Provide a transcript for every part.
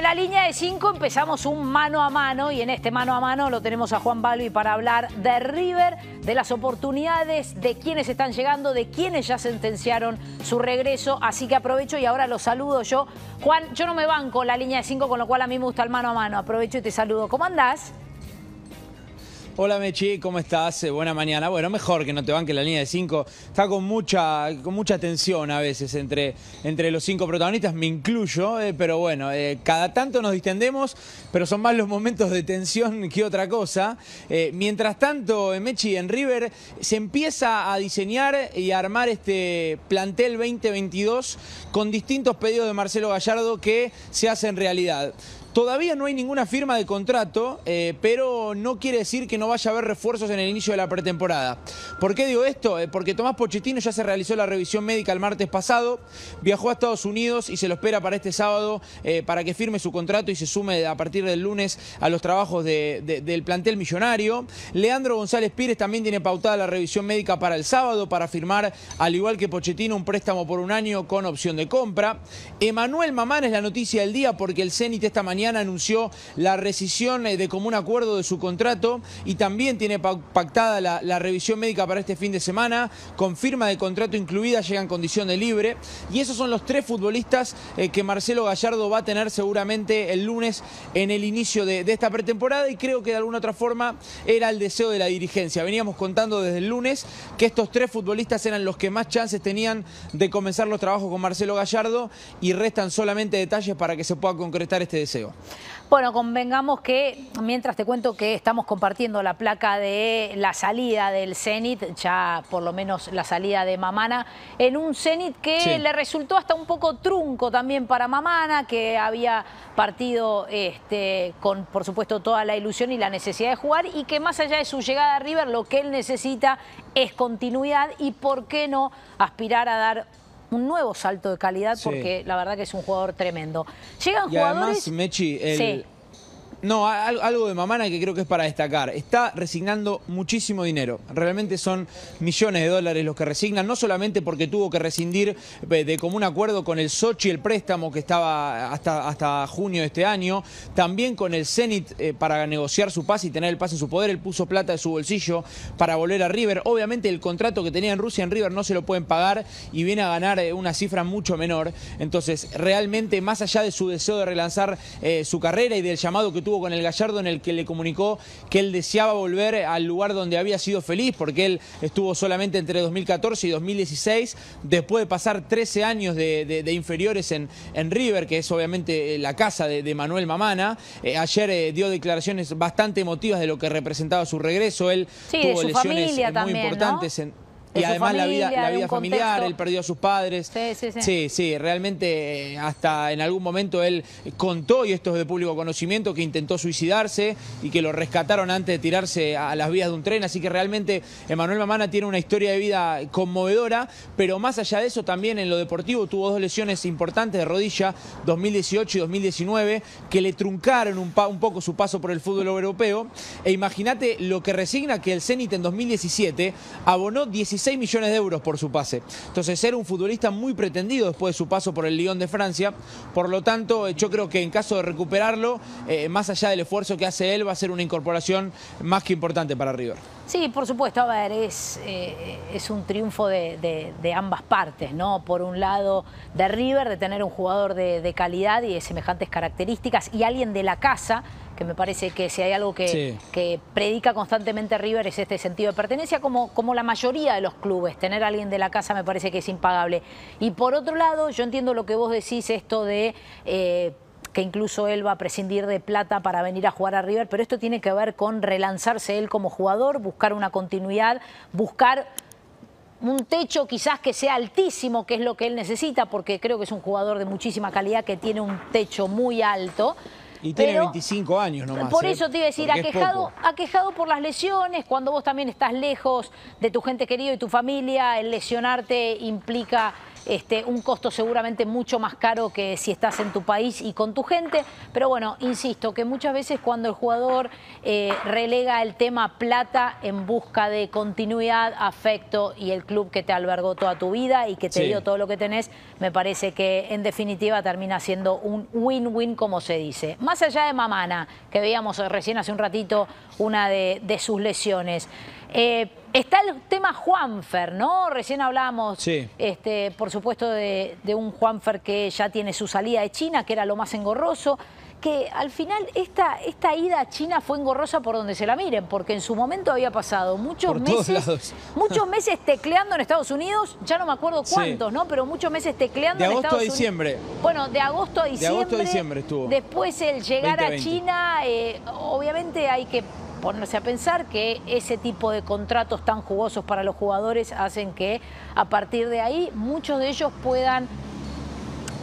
la línea de 5 empezamos un mano a mano y en este mano a mano lo tenemos a Juan Balbi para hablar de River, de las oportunidades, de quienes están llegando, de quienes ya sentenciaron su regreso. Así que aprovecho y ahora lo saludo yo. Juan, yo no me banco la línea de 5, con lo cual a mí me gusta el mano a mano. Aprovecho y te saludo. ¿Cómo andás? Hola Mechi, ¿cómo estás? Eh, buena mañana. Bueno, mejor que no te banque la línea de cinco. Está con mucha, con mucha tensión a veces entre, entre los cinco protagonistas, me incluyo, eh, pero bueno, eh, cada tanto nos distendemos, pero son más los momentos de tensión que otra cosa. mientras tanto, Mechi, en River se empieza a diseñar y a armar este plantel 2022 con distintos pedidos de Marcelo Gallardo que se hacen realidad. Todavía no hay ninguna firma de contrato, eh, pero no quiere decir que no vaya a haber refuerzos en el inicio de la pretemporada. ¿Por qué digo esto? Eh, porque Tomás Pochettino ya se realizó la revisión médica el martes pasado, viajó a Estados Unidos y se lo espera para este sábado eh, para que firme su contrato y se sume a partir del lunes a los trabajos del plantel millonario. Leandro González Pires también tiene pautada la revisión médica para el sábado para firmar, al igual que Pochettino, un préstamo por un año con opción de compra. Emanuel Mamán es la noticia del día porque el Zenit esta mañana anunció la rescisión eh, de común acuerdo de su contrato y también tiene pactada la, revisión médica para este fin de semana. Con firma de contrato incluida llega en condición de libre. Y esos son los tres futbolistas eh, que Marcelo Gallardo va a tener seguramente el lunes en el inicio de, esta pretemporada y creo que de alguna otra forma era el deseo de la dirigencia. Veníamos contando desde el lunes que estos tres futbolistas eran los que más chances tenían de comenzar los trabajos con Marcelo Gallardo y restan solamente detalles para que se pueda concretar este deseo. Bueno, convengamos que, mientras te cuento que estamos compartiendo la placa de la salida del Zenit, ya por lo menos la salida de Mamana, en un Zenit que le resultó hasta un poco trunco también para Mamana, que había partido este, con, por supuesto, toda la ilusión y la necesidad de jugar, y que más allá de su llegada a River, lo que él necesita es continuidad y, ¿por qué no, aspirar a dar un nuevo salto de calidad porque la verdad que es un jugador tremendo. Llegan y jugadores... Además, Mechi, el, no, algo de Mamana que creo que es para destacar. Está resignando muchísimo dinero. Realmente son millones de dólares los que resignan, no solamente porque tuvo que rescindir eh, de común acuerdo con el Sochi el préstamo que estaba hasta, hasta junio de este año, también con el Zenit eh, para negociar su pase y tener el pase en su poder. Él puso plata de su bolsillo para volver a River. Obviamente el contrato que tenía en Rusia en River no se lo pueden pagar y viene a ganar eh, una cifra mucho menor. Entonces, realmente, más allá de su deseo de relanzar su carrera y del llamado que tuvo con el Gallardo en el que le comunicó que él deseaba volver al lugar donde había sido feliz, porque él estuvo solamente entre 2014 y 2016, después de pasar 13 años de, inferiores en, en, River, que es obviamente la casa de, Manuel Mamana. Eh, ayer eh, dio declaraciones bastante emotivas de lo que representaba su regreso. Él tuvo lesiones muy importantes en y además la vida, la vida familiar, él perdió a sus padres. Sí, sí, sí. Sí, sí, realmente eh, hasta en algún momento él contó, y esto es de público conocimiento, que intentó suicidarse y que lo rescataron antes de tirarse a las vías de un tren. Así que realmente Emanuel Mamana tiene una historia de vida conmovedora, pero más allá de eso también en lo deportivo tuvo dos lesiones importantes de rodilla, 2018 y 2019, que le truncaron un, un poco su paso por el fútbol europeo. E imagínate lo que resigna que el Zenit en 2017 abonó 16 6 millones de euros por su pase. Entonces era un futbolista muy pretendido después de su paso por el Lyon de Francia. Por lo tanto, yo creo que en caso de recuperarlo, eh, más allá del esfuerzo que hace él, va a ser una incorporación más que importante para River. Sí, por supuesto, a ver, es, eh, es un triunfo de, ambas partes, ¿no? Por un lado de River, de tener un jugador de, calidad y de semejantes características y alguien de la casa, que me parece que si hay algo que, que, predica constantemente River es este sentido de pertenencia, como, como la mayoría de los clubes, tener a alguien de la casa me parece que es impagable. Y por otro lado, yo entiendo lo que vos decís, esto de... Eh, que incluso él va a prescindir de plata para venir a jugar a River, pero esto tiene que ver con relanzarse él como jugador, buscar una continuidad, buscar un techo quizás que sea altísimo, que es lo que él necesita, porque creo que es un jugador de muchísima calidad que tiene un techo muy alto. Y tiene 25 años nomás. Por ¿eh? eso te iba a decir, aquejado, aquejado por las lesiones, cuando vos también estás lejos de tu gente querida y tu familia, el lesionarte implica este, un costo seguramente mucho más caro que si estás en tu país y con tu gente. Pero bueno, insisto, que muchas veces cuando el jugador eh, relega el tema plata en busca de continuidad, afecto y el club que te albergó toda tu vida y que te dio todo lo que tenés, me parece que en definitiva termina siendo un win-win como se dice. Más allá de Mamana, que veíamos recién hace un ratito una de, sus lesiones. Eh, está el tema Juanfer, ¿no? Recién hablamos, este, por supuesto, de, de, un Juanfer que ya tiene su salida de China, que era lo más engorroso que al final esta, esta ida a China fue engorrosa por donde se la miren, porque en su momento había pasado muchos meses, muchos meses tecleando en Estados Unidos, ya no me acuerdo cuántos, ¿no? Pero muchos meses tecleando en Estados Unidos. De agosto a diciembre. Bueno, de agosto a diciembre. De agosto a diciembre estuvo. Después el llegar a China, eh, obviamente hay que ponerse a pensar que ese tipo de contratos tan jugosos para los jugadores hacen que a partir de ahí muchos de ellos puedan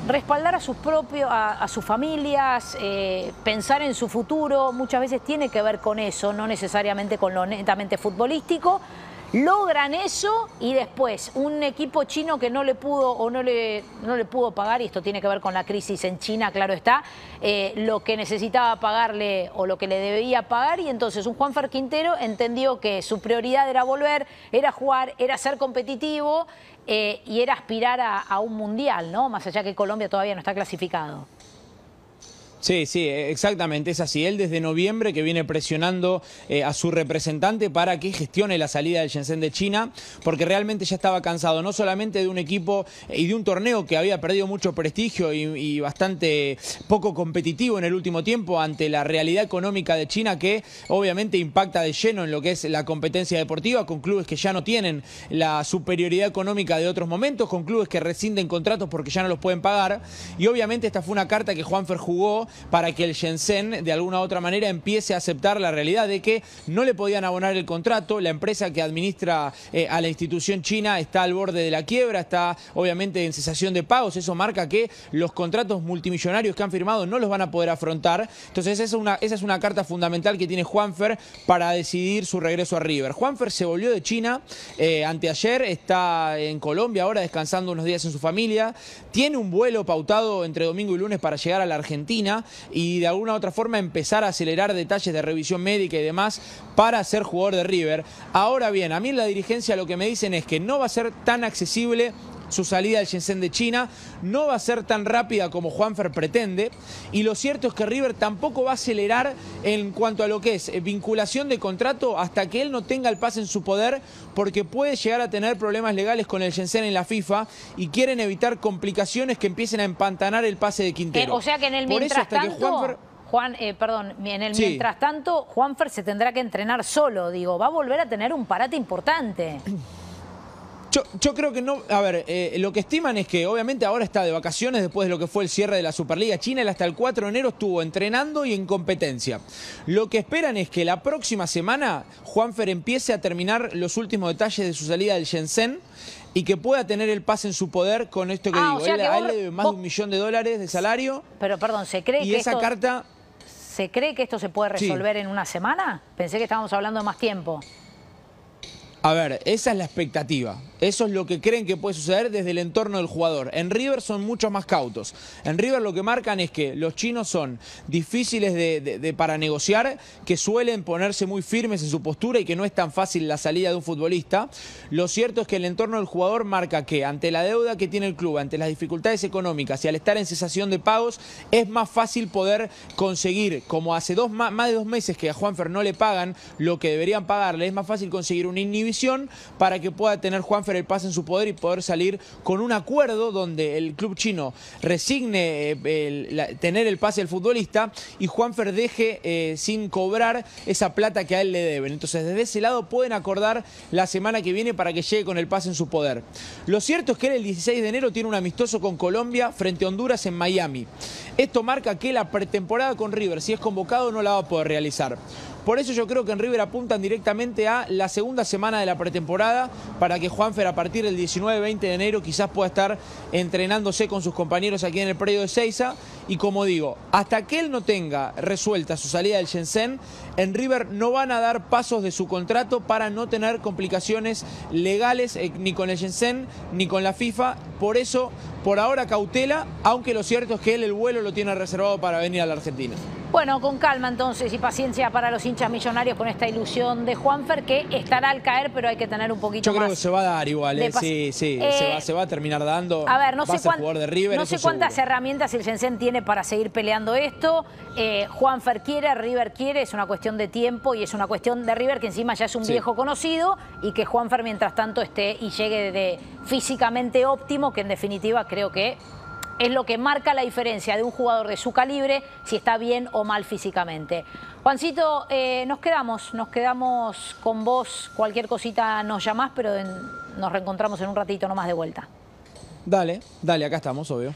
respaldar a sus propios, a, sus familias, eh, pensar en su futuro, muchas veces tiene que ver con eso, no necesariamente con lo netamente futbolístico. Logran eso y después un equipo chino que no le pudo o no le, no le pudo pagar, y esto tiene que ver con la crisis en China, claro está, eh, lo que necesitaba pagarle o lo que le debía pagar y entonces un Juanfer Quintero entendió que su prioridad era volver, era jugar, era ser competitivo eh, y era aspirar a, a, un mundial, ¿no? Más allá que Colombia todavía no está clasificado. Sí, sí, exactamente, es así. Él desde noviembre que viene presionando eh, a su representante para que gestione la salida del Shenzhen de China, porque realmente ya estaba cansado, no solamente de un equipo y de un torneo que había perdido mucho prestigio y, bastante poco competitivo en el último tiempo ante la realidad económica de China que obviamente impacta de lleno en lo que es la competencia deportiva, con clubes que ya no tienen la superioridad económica de otros momentos, con clubes que rescinden contratos porque ya no los pueden pagar. Y obviamente esta fue una carta que Juanfer jugó para que el Shenzhen de alguna u otra manera empiece a aceptar la realidad de que no le podían abonar el contrato, la empresa que administra eh, a la institución china está al borde de la quiebra, está obviamente en cesación de pagos, eso marca que los contratos multimillonarios que han firmado no los van a poder afrontar, entonces esa es una, carta fundamental que tiene Juanfer para decidir su regreso a River. Juanfer se volvió de China eh, anteayer, está en Colombia ahora descansando unos días en su familia, tiene un vuelo pautado entre domingo y lunes para llegar a la Argentina, y de alguna u otra forma empezar a acelerar detalles de revisión médica y demás para ser jugador de River. Ahora bien, a mí la dirigencia lo que me dicen es que no va a ser tan accesible su salida al Shenzhen de China no va a ser tan rápida como Juanfer pretende y lo cierto es que River tampoco va a acelerar en cuanto a lo que es eh, vinculación de contrato hasta que él no tenga el pase en su poder porque puede llegar a tener problemas legales con el Shenzhen en la FIFA y quieren evitar complicaciones que empiecen a empantanar el pase de Quintero. Eh, o sea que en el mientras tanto... Juan, eh, perdón, en el mientras tanto, Juanfer se tendrá que entrenar solo, digo, va a volver a tener un parate importante. Yo, creo que no. A ver, eh, lo que estiman es que obviamente ahora está de vacaciones después de lo que fue el cierre de la Superliga China. Él hasta el 4 de enero estuvo entrenando y en competencia. Lo que esperan es que la próxima semana Juanfer empiece a terminar los últimos detalles de su salida del Shenzhen y que pueda tener el pase en su poder con esto que ah, digo. él, le debe más de un millón de dólares de salario. Pero perdón, ¿se cree y esa carta. ¿Se cree que esto se puede resolver en una semana? Pensé que estábamos hablando de más tiempo. A ver, esa es la expectativa. Eso es lo que creen que puede suceder desde el entorno del jugador. En River son mucho más cautos. En River lo que marcan es que los chinos son difíciles de, para negociar, que suelen ponerse muy firmes en su postura y que no es tan fácil la salida de un futbolista. Lo cierto es que el entorno del jugador marca que ante la deuda que tiene el club, ante las dificultades económicas y al estar en cesación de pagos, es más fácil poder conseguir, como hace dos, más de dos meses que a Juanfer no le pagan lo que deberían pagarle, es más fácil conseguir una inhibición para que pueda tener Juanfer el pase en su poder y poder salir con un acuerdo donde el club chino resigne eh, tener el pase del futbolista y Juanfer deje eh, sin cobrar esa plata que a él le deben. Entonces desde ese lado pueden acordar la semana que viene para que llegue con el pase en su poder. Lo cierto es que él el 16 de enero tiene un amistoso con Colombia frente a Honduras en Miami. Esto marca que la pretemporada con River, si es convocado, no la va a poder realizar. Por eso yo creo que en River apuntan directamente a la segunda semana de la pretemporada para que Juanfer a partir del 19-20 de enero quizás pueda estar entrenándose con sus compañeros aquí en el predio de Seiza. Y como digo, hasta que él no tenga resuelta su salida del Shenzhen, en River no van a dar pasos de su contrato para no tener complicaciones legales eh, ni con el Shenzhen ni con la FIFA. Por eso, por ahora cautela, aunque lo cierto es que él el vuelo lo tiene reservado para venir a la Argentina. Bueno, con calma entonces y paciencia para los hinchas millonarios con esta ilusión de Juanfer que estará al caer, pero hay que tener un poquito más. Yo creo que se va a dar igual, ¿eh? sí, sí, eh, se, va, a terminar dando. A ver, no sé, de River, no sé cuántas herramientas el Shenzhen tiene para seguir peleando esto. Eh, Juanfer quiere, River quiere, es una cuestión de tiempo y es una cuestión de River que encima ya es un viejo conocido y que Juanfer mientras tanto esté y llegue de físicamente óptimo, que en definitiva creo que es lo que marca la diferencia de un jugador de su calibre, si está bien o mal físicamente. Juancito, eh, nos quedamos, nos quedamos con vos, cualquier cosita nos llamás, pero nos reencontramos en un ratito nomás de vuelta. Dale, dale, acá estamos, obvio.